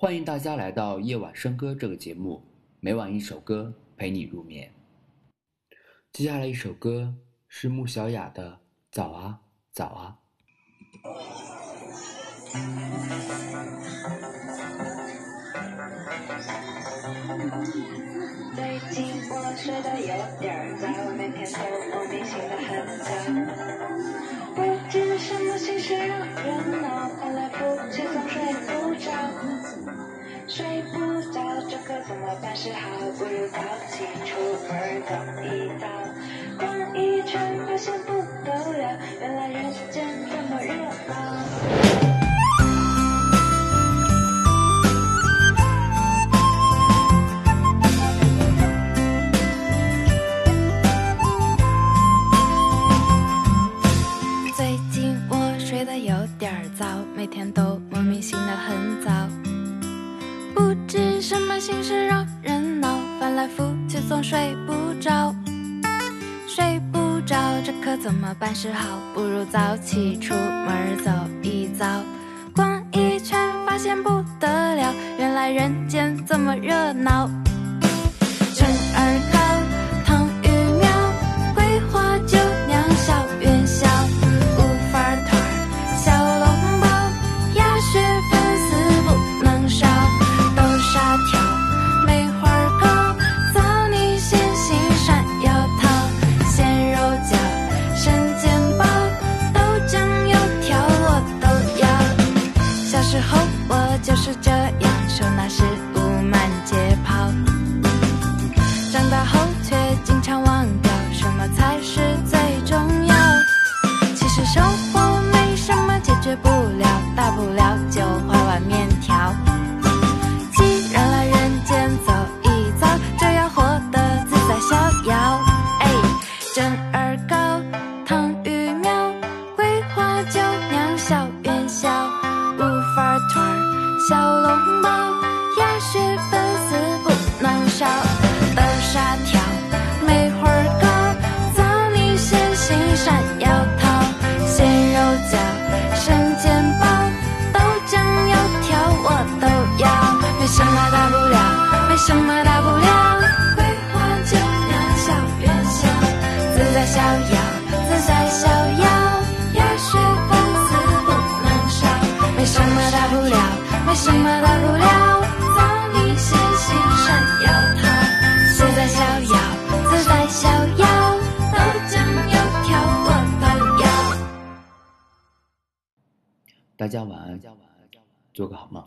欢迎大家来到夜晚笙歌这个节目，每晚一首歌陪你入眠。接下来一首歌是穆小雅的《早啊早啊》。最近我睡得有点早，每天都莫名醒得是好？不如早起出门走一遭。逛一圈发现不得了，原来人间这么热闹。最近我睡得有点早，每天都莫名醒得很早。不知什么心事让人恼，翻来覆去总睡不着。睡不着，这可怎么办是好？不如早起出门走一遭，逛一圈发现不得了，原来人间这么热闹。就是这，大家晚安，做个好梦。